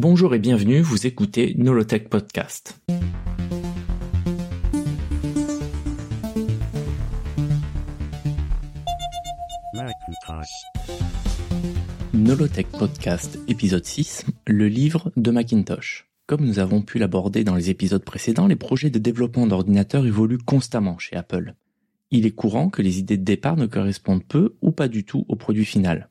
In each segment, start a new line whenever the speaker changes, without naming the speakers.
Bonjour et bienvenue, vous écoutez Nolotech Podcast. Nolotech Podcast, épisode 6, le livre de Macintosh. Comme nous avons pu l'aborder dans les épisodes précédents, les projets de développement d'ordinateurs évoluent constamment chez Apple. Il est courant que les idées de départ ne correspondent peu ou pas du tout au produit final.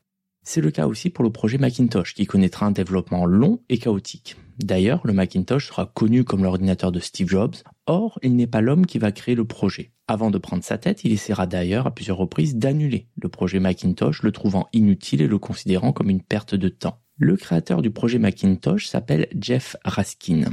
C'est le cas aussi pour le projet Macintosh qui connaîtra un développement long et chaotique. D'ailleurs, le Macintosh sera connu comme l'ordinateur de Steve Jobs, or il n'est pas l'homme qui va créer le projet. Avant de prendre sa tête, il essaiera d'ailleurs à plusieurs reprises d'annuler le projet Macintosh, le trouvant inutile et le considérant comme une perte de temps. Le créateur du projet Macintosh s'appelle Jeff Raskin.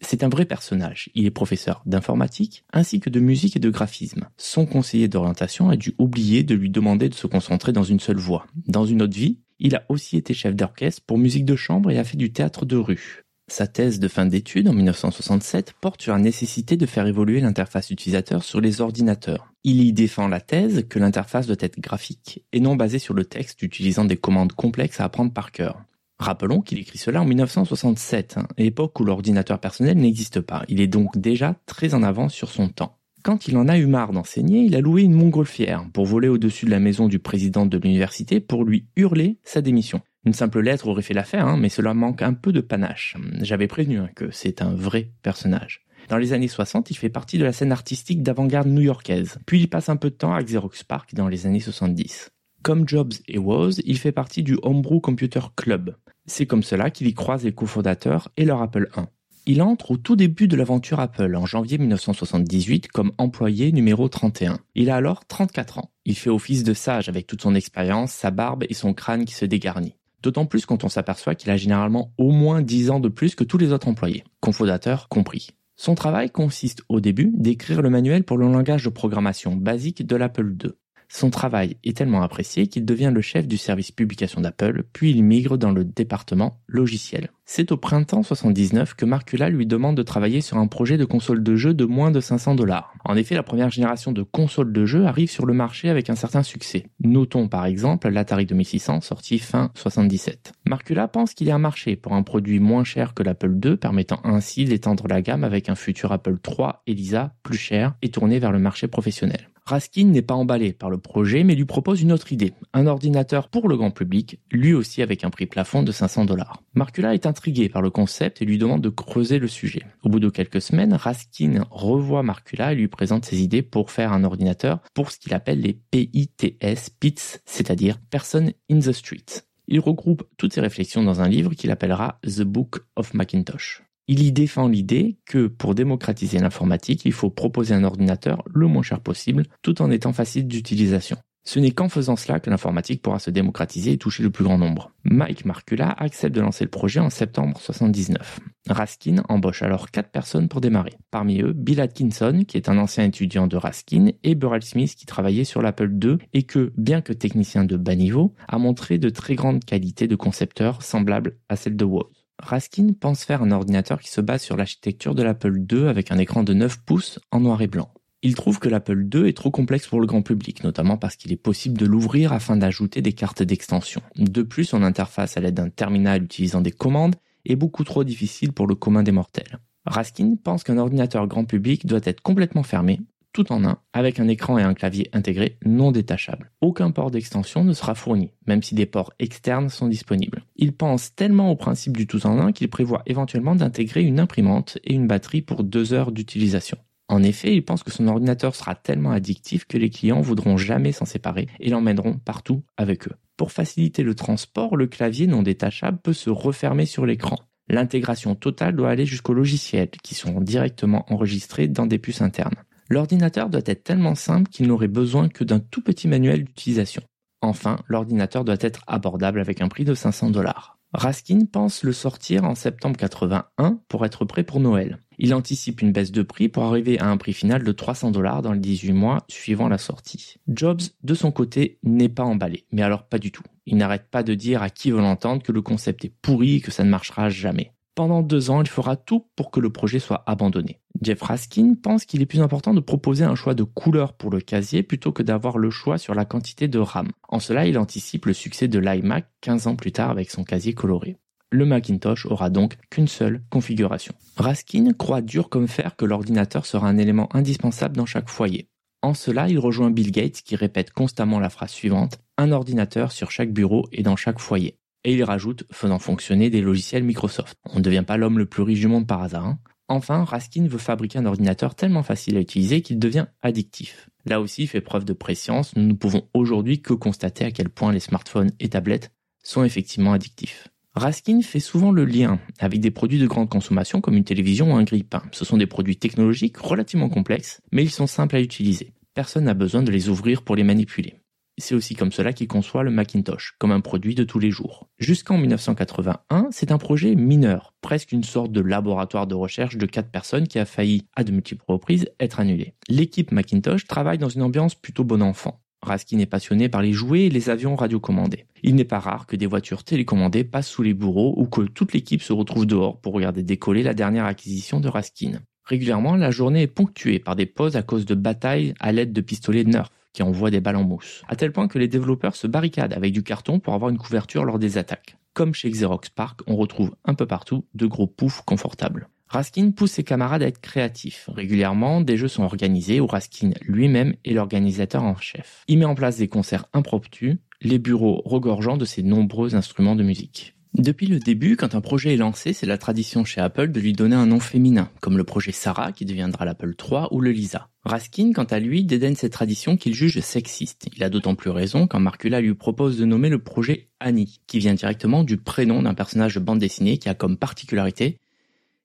C'est un vrai personnage. Il est professeur d'informatique ainsi que de musique et de graphisme. Son conseiller d'orientation a dû oublier de lui demander de se concentrer dans une seule voie. Dans une autre vie, il a aussi été chef d'orchestre pour musique de chambre et a fait du théâtre de rue. Sa thèse de fin d'études en 1967 porte sur la nécessité de faire évoluer l'interface utilisateur sur les ordinateurs. Il y défend la thèse que l'interface doit être graphique et non basée sur le texte utilisant des commandes complexes à apprendre par cœur. Rappelons qu'il écrit cela en 1967, hein, époque où l'ordinateur personnel n'existe pas. Il est donc déjà très en avance sur son temps. Quand il en a eu marre d'enseigner, il a loué une montgolfière pour voler au-dessus de la maison du président de l'université pour lui hurler sa démission. Une simple lettre aurait fait l'affaire, hein, mais cela manque un peu de panache. J'avais prévenu hein, que c'est un vrai personnage. Dans les années 60, il fait partie de la scène artistique d'avant-garde new-yorkaise. Puis il passe un peu de temps à Xerox Park dans les années 70. Comme Jobs et Woz, il fait partie du Homebrew Computer Club. C'est comme cela qu'il y croise les cofondateurs et leur Apple I. Il entre au tout début de l'aventure Apple en janvier 1978 comme employé numéro 31. Il a alors 34 ans. Il fait office de sage avec toute son expérience, sa barbe et son crâne qui se dégarnit. D'autant plus quand on s'aperçoit qu'il a généralement au moins 10 ans de plus que tous les autres employés, cofondateurs compris. Son travail consiste au début d'écrire le manuel pour le langage de programmation basique de l'Apple II. Son travail est tellement apprécié qu'il devient le chef du service publication d'Apple, puis il migre dans le département logiciel. C'est au printemps 79 que Marcula lui demande de travailler sur un projet de console de jeu de moins de 500 dollars. En effet, la première génération de consoles de jeu arrive sur le marché avec un certain succès. Notons par exemple l'Atari 2600 sorti fin 77. Marcula pense qu'il y a un marché pour un produit moins cher que l'Apple II, permettant ainsi d'étendre la gamme avec un futur Apple III Elisa plus cher et tourné vers le marché professionnel. Raskin n'est pas emballé par le projet, mais lui propose une autre idée. Un ordinateur pour le grand public, lui aussi avec un prix plafond de 500 dollars. Marcula est intrigué par le concept et lui demande de creuser le sujet. Au bout de quelques semaines, Raskin revoit Marcula et lui présente ses idées pour faire un ordinateur pour ce qu'il appelle les PITS, PITS, c'est-à-dire Person in the Street. Il regroupe toutes ses réflexions dans un livre qu'il appellera The Book of Macintosh. Il y défend l'idée que pour démocratiser l'informatique, il faut proposer un ordinateur le moins cher possible tout en étant facile d'utilisation. Ce n'est qu'en faisant cela que l'informatique pourra se démocratiser et toucher le plus grand nombre. Mike Marcula accepte de lancer le projet en septembre 79. Raskin embauche alors quatre personnes pour démarrer. Parmi eux, Bill Atkinson, qui est un ancien étudiant de Raskin, et Burrell Smith, qui travaillait sur l'Apple II et que, bien que technicien de bas niveau, a montré de très grandes qualités de concepteur semblables à celles de Woz. Raskin pense faire un ordinateur qui se base sur l'architecture de l'Apple II avec un écran de 9 pouces en noir et blanc. Il trouve que l'Apple II est trop complexe pour le grand public, notamment parce qu'il est possible de l'ouvrir afin d'ajouter des cartes d'extension. De plus, son interface à l'aide d'un terminal utilisant des commandes est beaucoup trop difficile pour le commun des mortels. Raskin pense qu'un ordinateur grand public doit être complètement fermé, tout en un, avec un écran et un clavier intégrés non détachables. Aucun port d'extension ne sera fourni, même si des ports externes sont disponibles. Il pense tellement au principe du tout en un qu'il prévoit éventuellement d'intégrer une imprimante et une batterie pour deux heures d'utilisation. En effet, il pense que son ordinateur sera tellement addictif que les clients voudront jamais s'en séparer et l'emmèneront partout avec eux. Pour faciliter le transport, le clavier non détachable peut se refermer sur l'écran. L'intégration totale doit aller jusqu'aux logiciels qui seront directement enregistrés dans des puces internes. L'ordinateur doit être tellement simple qu'il n'aurait besoin que d'un tout petit manuel d'utilisation. Enfin, l'ordinateur doit être abordable avec un prix de 500 dollars. Raskin pense le sortir en septembre 81 pour être prêt pour Noël. Il anticipe une baisse de prix pour arriver à un prix final de 300 dollars dans les 18 mois suivant la sortie. Jobs, de son côté, n'est pas emballé, mais alors pas du tout. Il n'arrête pas de dire à qui veut l'entendre que le concept est pourri et que ça ne marchera jamais. Pendant deux ans, il fera tout pour que le projet soit abandonné. Jeff Raskin pense qu'il est plus important de proposer un choix de couleur pour le casier plutôt que d'avoir le choix sur la quantité de RAM. En cela, il anticipe le succès de l'iMac 15 ans plus tard avec son casier coloré. Le Macintosh aura donc qu'une seule configuration. Raskin croit dur comme fer que l'ordinateur sera un élément indispensable dans chaque foyer. En cela, il rejoint Bill Gates qui répète constamment la phrase suivante un ordinateur sur chaque bureau et dans chaque foyer. Et il rajoute faisant fonctionner des logiciels Microsoft. On ne devient pas l'homme le plus riche du monde par hasard. Hein. Enfin, Raskin veut fabriquer un ordinateur tellement facile à utiliser qu'il devient addictif. Là aussi, il fait preuve de préscience. Nous ne pouvons aujourd'hui que constater à quel point les smartphones et tablettes sont effectivement addictifs. Raskin fait souvent le lien avec des produits de grande consommation comme une télévision ou un grille-pain. Ce sont des produits technologiques relativement complexes, mais ils sont simples à utiliser. Personne n'a besoin de les ouvrir pour les manipuler. C'est aussi comme cela qu'il conçoit le Macintosh, comme un produit de tous les jours. Jusqu'en 1981, c'est un projet mineur, presque une sorte de laboratoire de recherche de quatre personnes qui a failli, à de multiples reprises, être annulé. L'équipe Macintosh travaille dans une ambiance plutôt bon enfant. Raskin est passionné par les jouets et les avions radiocommandés. Il n'est pas rare que des voitures télécommandées passent sous les bourreaux ou que toute l'équipe se retrouve dehors pour regarder décoller la dernière acquisition de Raskin. Régulièrement, la journée est ponctuée par des pauses à cause de batailles à l'aide de pistolets Nerf qui envoient des balles en mousse, à tel point que les développeurs se barricadent avec du carton pour avoir une couverture lors des attaques. Comme chez Xerox Park, on retrouve un peu partout de gros poufs confortables. Raskin pousse ses camarades à être créatifs. Régulièrement, des jeux sont organisés où Raskin lui-même est l'organisateur en chef. Il met en place des concerts impromptus, les bureaux regorgeant de ses nombreux instruments de musique. Depuis le début, quand un projet est lancé, c'est la tradition chez Apple de lui donner un nom féminin, comme le projet Sarah qui deviendra l'Apple III ou le Lisa. Raskin, quant à lui, dédaigne cette tradition qu'il juge sexiste. Il a d'autant plus raison quand Marcula lui propose de nommer le projet Annie, qui vient directement du prénom d'un personnage de bande dessinée qui a comme particularité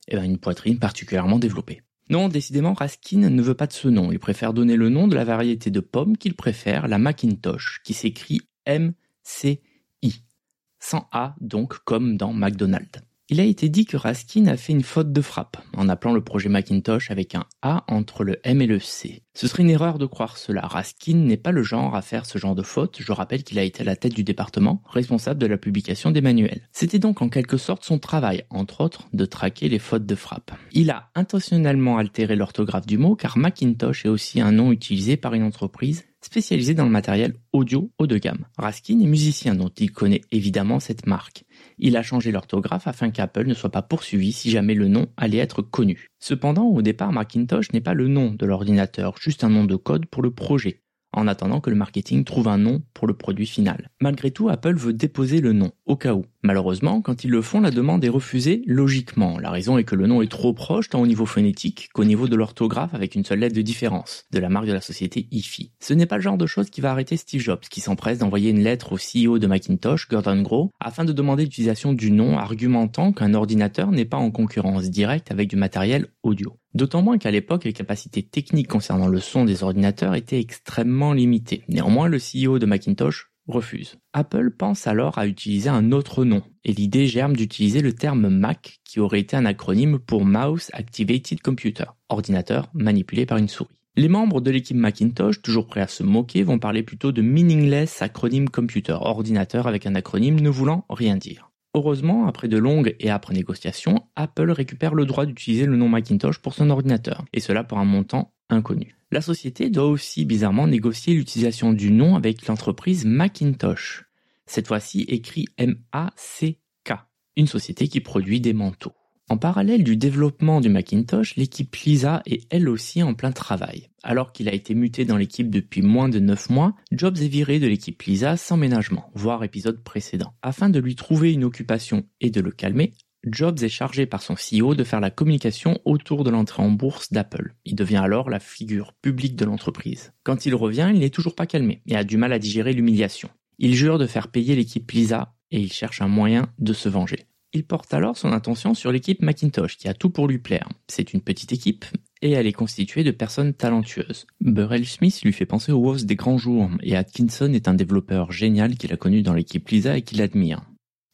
eh ben, une poitrine particulièrement développée. Non, décidément, Raskin ne veut pas de ce nom. Il préfère donner le nom de la variété de pomme qu'il préfère, la Macintosh, qui s'écrit M-C sans A donc comme dans McDonald's. Il a été dit que Raskin a fait une faute de frappe en appelant le projet Macintosh avec un A entre le M et le C. Ce serait une erreur de croire cela. Raskin n'est pas le genre à faire ce genre de faute. Je rappelle qu'il a été à la tête du département, responsable de la publication des manuels. C'était donc en quelque sorte son travail, entre autres, de traquer les fautes de frappe. Il a intentionnellement altéré l'orthographe du mot car Macintosh est aussi un nom utilisé par une entreprise spécialisé dans le matériel audio haut de gamme. Raskin est musicien dont il connaît évidemment cette marque. Il a changé l'orthographe afin qu'Apple ne soit pas poursuivi si jamais le nom allait être connu. Cependant, au départ, Macintosh n'est pas le nom de l'ordinateur, juste un nom de code pour le projet en attendant que le marketing trouve un nom pour le produit final. Malgré tout, Apple veut déposer le nom, au cas où. Malheureusement, quand ils le font, la demande est refusée logiquement. La raison est que le nom est trop proche tant au niveau phonétique qu'au niveau de l'orthographe avec une seule lettre de différence, de la marque de la société IFI. Ce n'est pas le genre de chose qui va arrêter Steve Jobs, qui s'empresse d'envoyer une lettre au CEO de Macintosh, Gordon Grow, afin de demander l'utilisation du nom, argumentant qu'un ordinateur n'est pas en concurrence directe avec du matériel audio. D'autant moins qu'à l'époque, les capacités techniques concernant le son des ordinateurs étaient extrêmement limitées. Néanmoins, le CEO de Macintosh refuse. Apple pense alors à utiliser un autre nom, et l'idée germe d'utiliser le terme Mac, qui aurait été un acronyme pour Mouse Activated Computer, ordinateur manipulé par une souris. Les membres de l'équipe Macintosh, toujours prêts à se moquer, vont parler plutôt de meaningless acronyme computer, ordinateur avec un acronyme ne voulant rien dire. Heureusement, après de longues et âpres négociations, Apple récupère le droit d'utiliser le nom Macintosh pour son ordinateur, et cela pour un montant La société doit aussi bizarrement négocier l'utilisation du nom avec l'entreprise Macintosh, cette fois-ci écrit M-A-C-K, une société qui produit des manteaux. En parallèle du développement du Macintosh, l'équipe Lisa est elle aussi en plein travail. Alors qu'il a été muté dans l'équipe depuis moins de 9 mois, Jobs est viré de l'équipe Lisa sans ménagement, voire épisode précédent. Afin de lui trouver une occupation et de le calmer, Jobs est chargé par son CEO de faire la communication autour de l'entrée en bourse d'Apple. Il devient alors la figure publique de l'entreprise. Quand il revient, il n'est toujours pas calmé et a du mal à digérer l'humiliation. Il jure de faire payer l'équipe Lisa et il cherche un moyen de se venger. Il porte alors son attention sur l'équipe Macintosh qui a tout pour lui plaire. C'est une petite équipe et elle est constituée de personnes talentueuses. Burrell Smith lui fait penser au Woz des grands jours et Atkinson est un développeur génial qu'il a connu dans l'équipe Lisa et qu'il admire.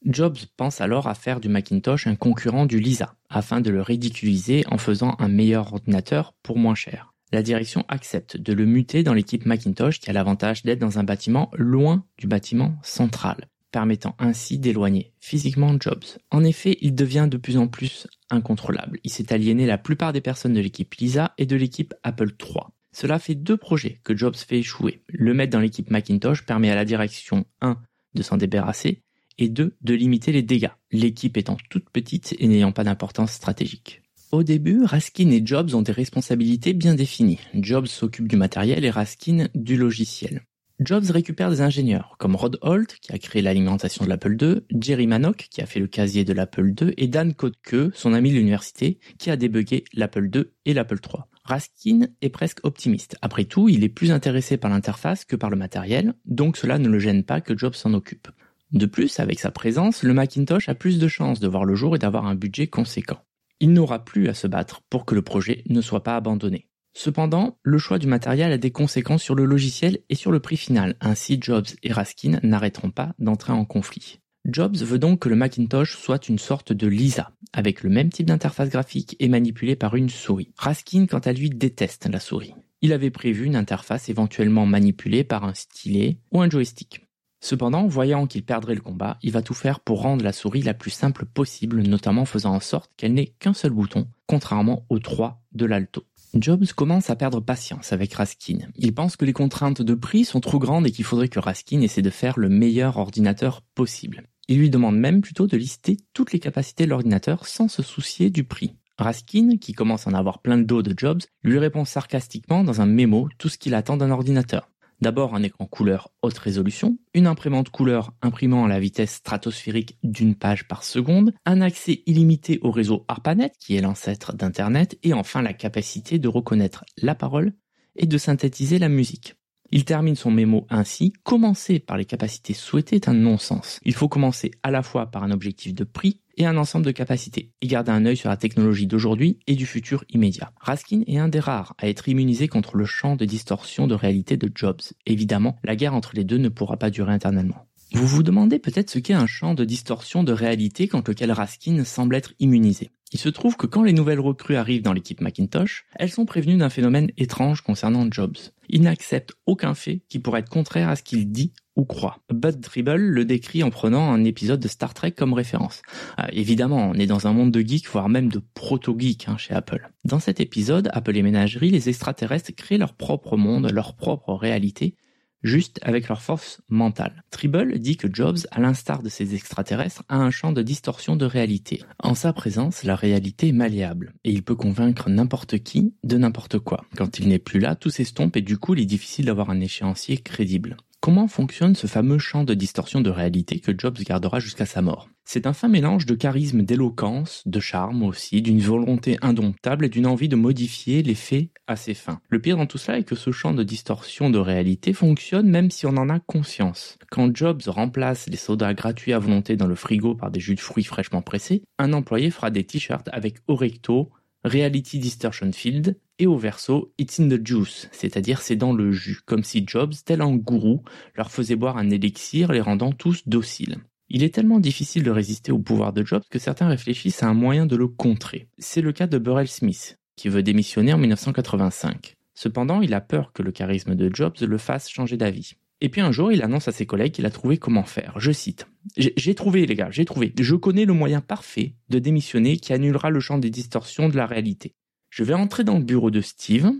Jobs pense alors à faire du Macintosh un concurrent du Lisa, afin de le ridiculiser en faisant un meilleur ordinateur pour moins cher. La direction accepte de le muter dans l'équipe Macintosh qui a l'avantage d'être dans un bâtiment loin du bâtiment central permettant ainsi d'éloigner physiquement Jobs. En effet, il devient de plus en plus incontrôlable. Il s'est aliéné la plupart des personnes de l'équipe Lisa et de l'équipe Apple III. Cela fait deux projets que Jobs fait échouer. Le mettre dans l'équipe Macintosh permet à la direction 1 de s'en débarrasser et deux, de limiter les dégâts, l'équipe étant toute petite et n'ayant pas d'importance stratégique. Au début, Raskin et Jobs ont des responsabilités bien définies. Jobs s'occupe du matériel et Raskin du logiciel. Jobs récupère des ingénieurs comme Rod Holt qui a créé l'alimentation de l'Apple II, Jerry Manock qui a fait le casier de l'Apple II et Dan Kodke, son ami de l'université, qui a débugué l'Apple II et l'Apple III. Raskin est presque optimiste. Après tout, il est plus intéressé par l'interface que par le matériel, donc cela ne le gêne pas que Jobs s'en occupe. De plus, avec sa présence, le Macintosh a plus de chances de voir le jour et d'avoir un budget conséquent. Il n'aura plus à se battre pour que le projet ne soit pas abandonné. Cependant, le choix du matériel a des conséquences sur le logiciel et sur le prix final, ainsi Jobs et Raskin n'arrêteront pas d'entrer en conflit. Jobs veut donc que le Macintosh soit une sorte de Lisa, avec le même type d'interface graphique et manipulé par une souris. Raskin, quant à lui, déteste la souris. Il avait prévu une interface éventuellement manipulée par un stylet ou un joystick. Cependant, voyant qu'il perdrait le combat, il va tout faire pour rendre la souris la plus simple possible, notamment faisant en sorte qu'elle n'ait qu'un seul bouton, contrairement aux trois de l'Alto. Jobs commence à perdre patience avec Raskin. Il pense que les contraintes de prix sont trop grandes et qu'il faudrait que Raskin essaie de faire le meilleur ordinateur possible. Il lui demande même plutôt de lister toutes les capacités de l'ordinateur sans se soucier du prix. Raskin, qui commence à en avoir plein le dos de Jobs, lui répond sarcastiquement dans un mémo tout ce qu'il attend d'un ordinateur. D'abord un écran couleur haute résolution, une imprimante couleur imprimant à la vitesse stratosphérique d'une page par seconde, un accès illimité au réseau ARPANET qui est l'ancêtre d'Internet et enfin la capacité de reconnaître la parole et de synthétiser la musique. Il termine son mémo ainsi, commencer par les capacités souhaitées est un non-sens. Il faut commencer à la fois par un objectif de prix un ensemble de capacités, et garder un œil sur la technologie d'aujourd'hui et du futur immédiat. Raskin est un des rares à être immunisé contre le champ de distorsion de réalité de Jobs. Évidemment, la guerre entre les deux ne pourra pas durer éternellement. Vous vous demandez peut-être ce qu'est un champ de distorsion de réalité contre lequel Raskin semble être immunisé. Il se trouve que quand les nouvelles recrues arrivent dans l'équipe Macintosh, elles sont prévenues d'un phénomène étrange concernant Jobs. Il n'accepte aucun fait qui pourrait être contraire à ce qu'il dit ou croit. Bud Tribble le décrit en prenant un épisode de Star Trek comme référence. Euh, évidemment, on est dans un monde de geeks, voire même de proto-geeks hein, chez Apple. Dans cet épisode, Apple et Ménagerie, les extraterrestres créent leur propre monde, leur propre réalité, juste avec leur force mentale. Tribble dit que Jobs, à l'instar de ces extraterrestres, a un champ de distorsion de réalité. En sa présence, la réalité est malléable, et il peut convaincre n'importe qui de n'importe quoi. Quand il n'est plus là, tout s'estompe et du coup, il est difficile d'avoir un échéancier crédible. Comment fonctionne ce fameux champ de distorsion de réalité que Jobs gardera jusqu'à sa mort? C'est un fin mélange de charisme, d'éloquence, de charme aussi, d'une volonté indomptable et d'une envie de modifier les faits à ses fins. Le pire dans tout cela est que ce champ de distorsion de réalité fonctionne même si on en a conscience. Quand Jobs remplace les sodas gratuits à volonté dans le frigo par des jus de fruits fraîchement pressés, un employé fera des t-shirts avec Orecto, Reality Distortion Field et au verso It's in the juice, c'est-à-dire c'est dans le jus, comme si Jobs, tel un gourou, leur faisait boire un élixir les rendant tous dociles. Il est tellement difficile de résister au pouvoir de Jobs que certains réfléchissent à un moyen de le contrer. C'est le cas de Burrell Smith, qui veut démissionner en 1985. Cependant, il a peur que le charisme de Jobs le fasse changer d'avis. Et puis un jour, il annonce à ses collègues qu'il a trouvé comment faire. Je cite. J'ai trouvé, les gars, j'ai trouvé. Je connais le moyen parfait de démissionner qui annulera le champ des distorsions de la réalité. Je vais entrer dans le bureau de Steve,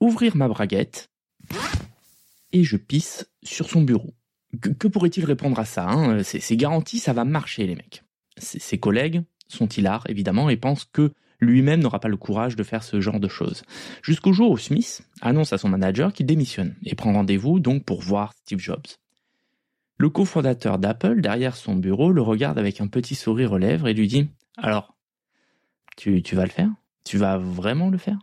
ouvrir ma braguette, et je pisse sur son bureau. Que, pourrait-il répondre à ça hein? C'est garanti, ça va marcher, les mecs. Ses, collègues sont hilars, évidemment, et pensent que lui-même n'aura pas le courage de faire ce genre de choses. Jusqu'au jour où Smith annonce à son manager qu'il démissionne et prend rendez-vous donc pour voir Steve Jobs. Le cofondateur d'Apple, derrière son bureau, le regarde avec un petit sourire aux lèvres et lui dit Alors, tu, tu vas le faire? Tu vas vraiment le faire?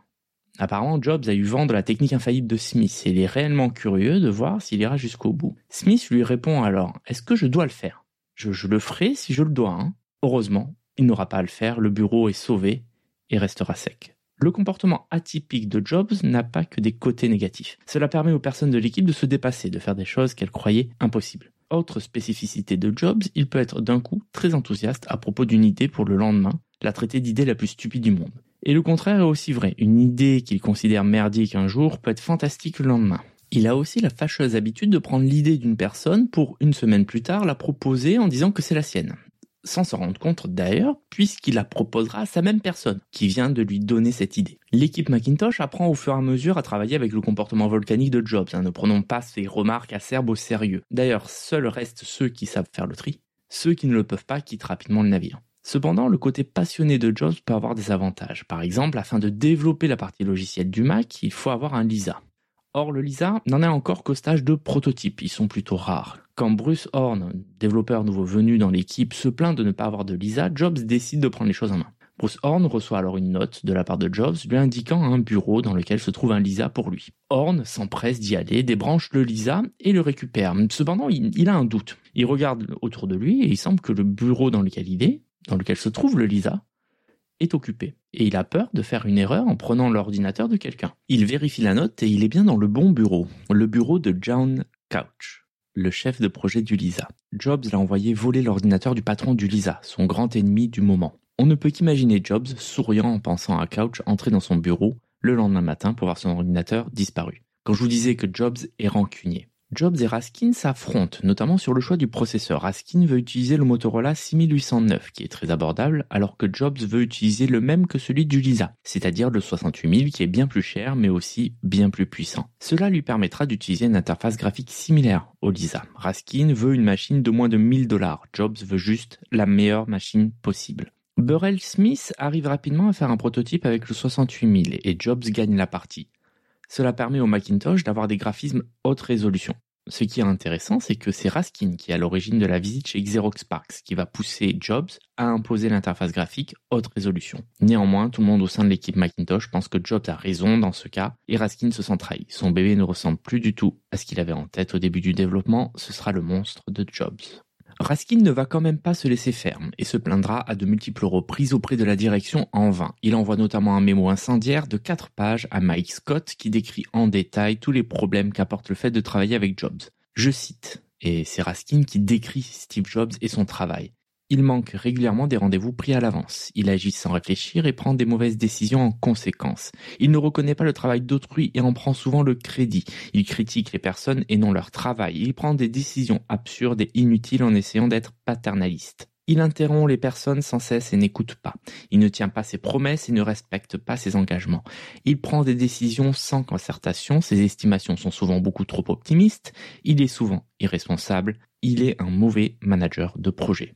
Apparemment, Jobs a eu vent de la technique infaillible de Smith et il est réellement curieux de voir s'il ira jusqu'au bout. Smith lui répond alors Est-ce que je dois le faire? Je, le ferai si je le dois. Hein. Heureusement, il n'aura pas à le faire, le bureau est sauvé et restera sec. Le comportement atypique de Jobs n'a pas que des côtés négatifs. Cela permet aux personnes de l'équipe de se dépasser, de faire des choses qu'elles croyaient impossibles. Autre spécificité de Jobs, il peut être d'un coup très enthousiaste à propos d'une idée pour le lendemain, la traiter d'idée la plus stupide du monde. Et le contraire est aussi vrai. Une idée qu'il considère merdique un jour peut être fantastique le lendemain. Il a aussi la fâcheuse habitude de prendre l'idée d'une personne pour, une semaine plus tard, la proposer en disant que c'est la sienne. Sans s'en rendre compte d'ailleurs, puisqu'il la proposera à sa même personne, qui vient de lui donner cette idée. L'équipe Macintosh apprend au fur et à mesure à travailler avec le comportement volcanique de Jobs. Hein. Ne prenons pas ses remarques acerbes au sérieux. D'ailleurs, seuls restent ceux qui savent faire le tri, Ceux qui ne le peuvent pas quittent rapidement le navire. Cependant, le côté passionné de Jobs peut avoir des avantages. Par exemple, afin de développer la partie logicielle du Mac, il faut avoir un Lisa. Or, le Lisa n'en est encore qu'au stage de prototype, ils sont plutôt rares. Quand Bruce Horn, développeur nouveau venu dans l'équipe, se plaint de ne pas avoir de Lisa, Jobs décide de prendre les choses en main. Bruce Horn reçoit alors une note de la part de Jobs lui indiquant un bureau dans lequel se trouve un Lisa pour lui. Horn s'empresse d'y aller, débranche le Lisa et le récupère. Cependant, il, a un doute. Il regarde autour de lui et il semble que le bureau dans lequel il est, dans lequel se trouve le Lisa, est occupé. Et il a peur de faire une erreur en prenant l'ordinateur de quelqu'un. Il vérifie la note et il est bien dans le bon bureau, le bureau de John Couch, le chef de projet du Lisa. Jobs l'a envoyé voler l'ordinateur du patron du Lisa, son grand ennemi du moment. On ne peut qu'imaginer Jobs souriant en pensant à Couch entrer dans son bureau le lendemain matin pour voir son ordinateur disparu. Quand je vous disais que Jobs est rancunier. Jobs et Raskin s'affrontent, notamment sur le choix du processeur. Raskin veut utiliser le Motorola 6809, qui est très abordable, alors que Jobs veut utiliser le même que celui du Lisa, c'est-à-dire le 68000 qui est bien plus cher, mais aussi bien plus puissant. Cela lui permettra d'utiliser une interface graphique similaire au Lisa. Raskin veut une machine de moins de 1000 dollars. Jobs veut juste la meilleure machine possible. Burrell Smith arrive rapidement à faire un prototype avec le 68000 et Jobs gagne la partie. Cela permet au Macintosh d'avoir des graphismes haute résolution. Ce qui est intéressant, c'est que c'est Raskin qui est à l'origine de la visite chez Xerox Parks, qui va pousser Jobs à imposer l'interface graphique haute résolution. Néanmoins, tout le monde au sein de l'équipe Macintosh pense que Jobs a raison dans ce cas, et Raskin se sent trahi. Son bébé ne ressemble plus du tout à ce qu'il avait en tête au début du développement, ce sera le monstre de Jobs. Raskin ne va quand même pas se laisser faire et se plaindra à de multiples reprises auprès de la direction en vain. Il envoie notamment un mémo incendiaire de 4 pages à Mike Scott qui décrit en détail tous les problèmes qu'apporte le fait de travailler avec Jobs. Je cite, et c'est Raskin qui décrit Steve Jobs et son travail. Il manque régulièrement des rendez-vous pris à l'avance. Il agit sans réfléchir et prend des mauvaises décisions en conséquence. Il ne reconnaît pas le travail d'autrui et en prend souvent le crédit. Il critique les personnes et non leur travail. Il prend des décisions absurdes et inutiles en essayant d'être paternaliste. Il interrompt les personnes sans cesse et n'écoute pas. Il ne tient pas ses promesses et ne respecte pas ses engagements. Il prend des décisions sans concertation, ses estimations sont souvent beaucoup trop optimistes, il est souvent irresponsable, il est un mauvais manager de projet.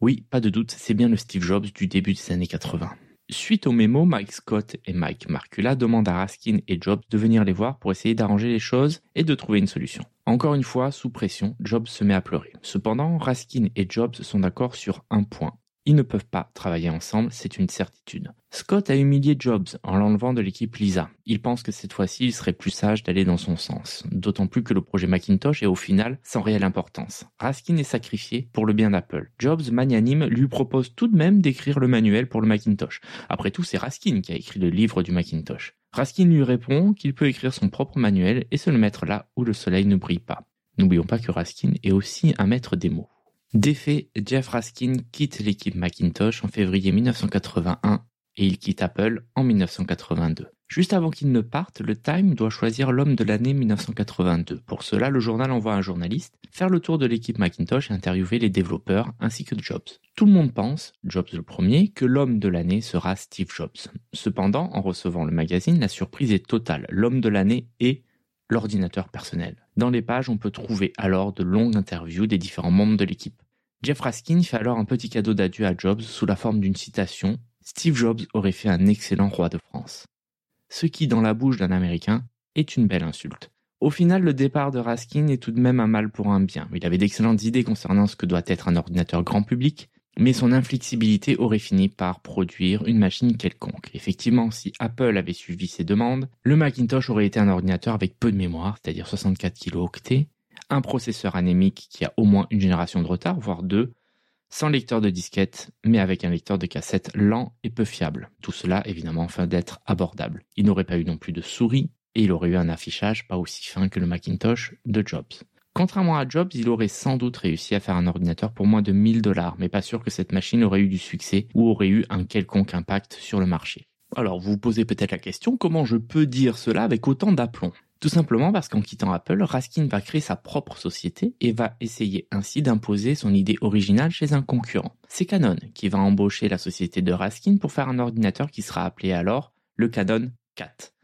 Oui, pas de doute, c'est bien le Steve Jobs du début des années 80. Suite au mémo, Mike Scott et Mike Marcula demandent à Raskin et Jobs de venir les voir pour essayer d'arranger les choses et de trouver une solution. Encore une fois, sous pression, Jobs se met à pleurer. Cependant, Raskin et Jobs sont d'accord sur un point. Ils ne peuvent pas travailler ensemble, c'est une certitude. Scott a humilié Jobs en l'enlevant de l'équipe Lisa. Il pense que cette fois-ci, il serait plus sage d'aller dans son sens. D'autant plus que le projet Macintosh est au final sans réelle importance. Raskin est sacrifié pour le bien d'Apple. Jobs, magnanime, lui propose tout de même d'écrire le manuel pour le Macintosh. Après tout, c'est Raskin qui a écrit le livre du Macintosh. Raskin lui répond qu'il peut écrire son propre manuel et se le mettre là où le soleil ne brille pas. N'oublions pas que Raskin est aussi un maître des mots. Défait, Jeff Raskin quitte l'équipe Macintosh en février 1981 et il quitte Apple en 1982. Juste avant qu'il ne parte, le Time doit choisir l'homme de l'année 1982. Pour cela, le journal envoie un journaliste faire le tour de l'équipe Macintosh et interviewer les développeurs ainsi que Jobs. Tout le monde pense, Jobs le premier, que l'homme de l'année sera Steve Jobs. Cependant, en recevant le magazine, la surprise est totale. L'homme de l'année est l'ordinateur personnel. Dans les pages, on peut trouver alors de longues interviews des différents membres de l'équipe. Jeff Raskin fait alors un petit cadeau d'adieu à Jobs sous la forme d'une citation Steve Jobs aurait fait un excellent roi de France. Ce qui, dans la bouche d'un Américain, est une belle insulte. Au final, le départ de Raskin est tout de même un mal pour un bien. Il avait d'excellentes idées concernant ce que doit être un ordinateur grand public, mais son inflexibilité aurait fini par produire une machine quelconque. Effectivement, si Apple avait suivi ses demandes, le Macintosh aurait été un ordinateur avec peu de mémoire, c'est-à-dire 64 kilooctets, un processeur anémique qui a au moins une génération de retard, voire deux, sans lecteur de disquette, mais avec un lecteur de cassette lent et peu fiable. Tout cela, évidemment, afin d'être abordable. Il n'aurait pas eu non plus de souris, et il aurait eu un affichage pas aussi fin que le Macintosh de Jobs. Contrairement à Jobs, il aurait sans doute réussi à faire un ordinateur pour moins de 1000 dollars, mais pas sûr que cette machine aurait eu du succès ou aurait eu un quelconque impact sur le marché. Alors vous vous posez peut-être la question, comment je peux dire cela avec autant d'aplomb? Tout simplement parce qu'en quittant Apple, Raskin va créer sa propre société et va essayer ainsi d'imposer son idée originale chez un concurrent. C'est Canon qui va embaucher la société de Raskin pour faire un ordinateur qui sera appelé alors le Canon 4.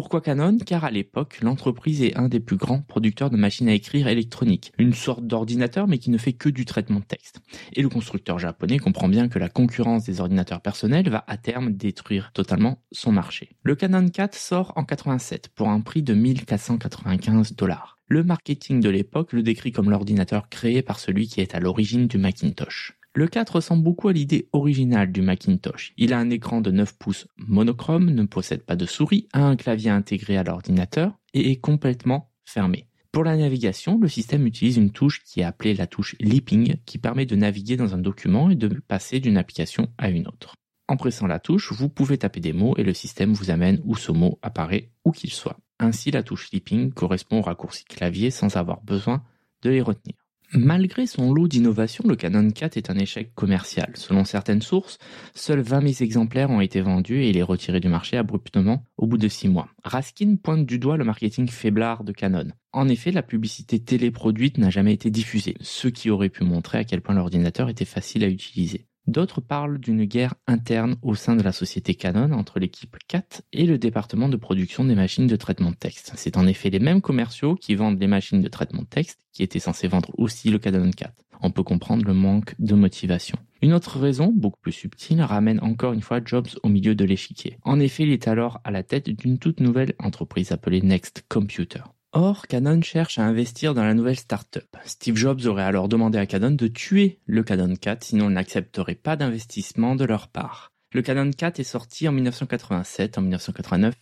Pourquoi Canon? Car à l'époque, l'entreprise est un des plus grands producteurs de machines à écrire électroniques, une sorte d'ordinateur mais qui ne fait que du traitement de texte. Et le constructeur japonais comprend bien que la concurrence des ordinateurs personnels va à terme détruire totalement son marché. Le Canon 4 sort en 87 pour un prix de 1495 dollars. Le marketing de l'époque le décrit comme l'ordinateur créé par celui qui est à l'origine du Macintosh. Le 4 ressemble beaucoup à l'idée originale du Macintosh. Il a un écran de 9 pouces monochrome, ne possède pas de souris, a un clavier intégré à l'ordinateur et est complètement fermé. Pour la navigation, le système utilise une touche qui est appelée la touche Leaping qui permet de naviguer dans un document et de passer d'une application à une autre. En pressant la touche, vous pouvez taper des mots et le système vous amène où ce mot apparaît où qu'il soit. Ainsi, la touche Leaping correspond au raccourci clavier sans avoir besoin de les retenir. Malgré son lot d'innovations, le Canon 4 est un échec commercial. Selon certaines sources, seuls 20 000 exemplaires ont été vendus et il est retiré du marché abruptement au bout de 6 mois. Raskin pointe du doigt le marketing faiblard de Canon. En effet, la publicité téléproduite n'a jamais été diffusée, ce qui aurait pu montrer à quel point l'ordinateur était facile à utiliser. D'autres parlent d'une guerre interne au sein de la société Canon entre l'équipe CAT et le département de production des machines de traitement de texte. C'est en effet les mêmes commerciaux qui vendent les machines de traitement de texte qui étaient censés vendre aussi le Canon 4. On peut comprendre le manque de motivation. Une autre raison, beaucoup plus subtile, ramène encore une fois Jobs au milieu de l'échiquier. En effet, il est alors à la tête d'une toute nouvelle entreprise appelée Next Computer. Or, Canon cherche à investir dans la nouvelle start-up. Steve Jobs aurait alors demandé à Canon de tuer le Canon 4 sinon il n'accepterait pas d'investissement de leur part. Le Canon 4 est sorti en 1987, en 1989.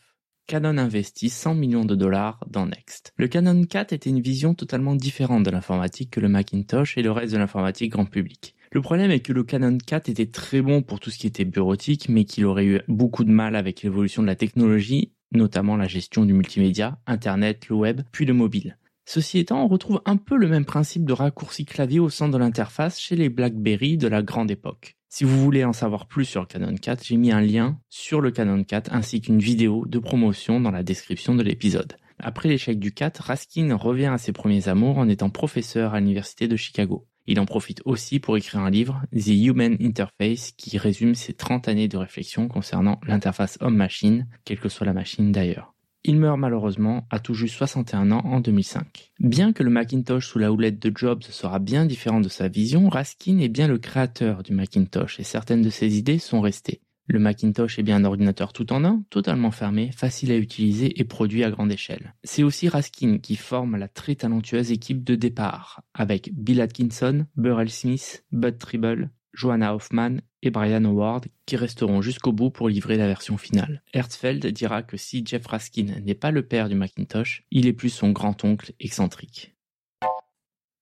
Canon investit 100 millions de dollars dans Next. Le Canon 4 était une vision totalement différente de l'informatique que le Macintosh et le reste de l'informatique grand public. Le problème est que le Canon 4 était très bon pour tout ce qui était bureautique, mais qu'il aurait eu beaucoup de mal avec l'évolution de la technologie notamment la gestion du multimédia, Internet, le web, puis le mobile. Ceci étant, on retrouve un peu le même principe de raccourci clavier au sein de l'interface chez les BlackBerry de la grande époque. Si vous voulez en savoir plus sur le Canon 4, j'ai mis un lien sur le Canon 4 ainsi qu'une vidéo de promotion dans la description de l'épisode. Après l'échec du 4, Raskin revient à ses premiers amours en étant professeur à l'université de Chicago. Il en profite aussi pour écrire un livre, The Human Interface, qui résume ses 30 années de réflexion concernant l'interface homme-machine, quelle que soit la machine d'ailleurs. Il meurt malheureusement à tout juste 61 ans en 2005. Bien que le Macintosh sous la houlette de Jobs sera bien différent de sa vision, Raskin est bien le créateur du Macintosh et certaines de ses idées sont restées. Le Macintosh est bien un ordinateur tout en un, totalement fermé, facile à utiliser et produit à grande échelle. C'est aussi Raskin qui forme la très talentueuse équipe de départ, avec Bill Atkinson, Burrell Smith, Bud Tribble, Joanna Hoffman et Brian Howard qui resteront jusqu'au bout pour livrer la version finale. Herzfeld dira que si Jeff Raskin n'est pas le père du Macintosh, il est plus son grand-oncle excentrique.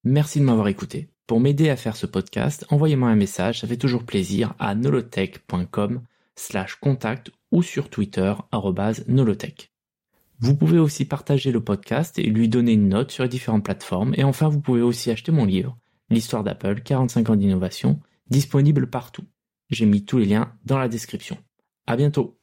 Merci de m'avoir écouté. Pour m'aider à faire ce podcast, envoyez-moi un message, ça fait toujours plaisir, à nolotech.com slash contact ou sur Twitter nolotech. Vous pouvez aussi partager le podcast et lui donner une note sur les différentes plateformes. Et enfin, vous pouvez aussi acheter mon livre, L'histoire d'Apple, 45 ans d'innovation, disponible partout. J'ai mis tous les liens dans la description. À bientôt!